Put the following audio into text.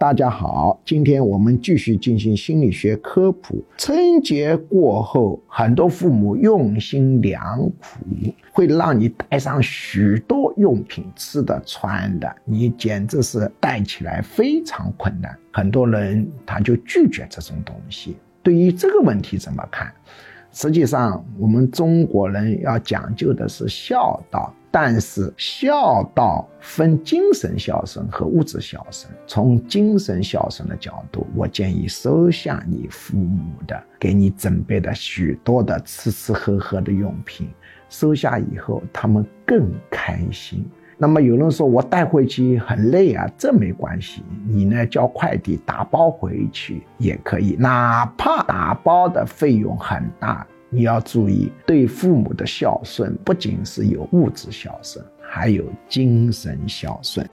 大家好，今天我们继续进行心理学科普。春节过后，很多父母用心良苦，会让你带上许多用品，吃的、穿的，你简直是带起来非常困难。很多人他就拒绝这种东西。对于这个问题怎么看？实际上，我们中国人要讲究的是孝道，但是孝道分精神孝顺和物质孝顺。从精神孝顺的角度，我建议收下你父母的给你准备的许多的吃吃喝喝的用品，收下以后他们更开心。那么有人说我带回去很累啊，这没关系，你呢叫快递打包回去也可以，哪怕打包的费用很大，你要注意对父母的孝顺不仅是有物质孝顺，还有精神孝顺。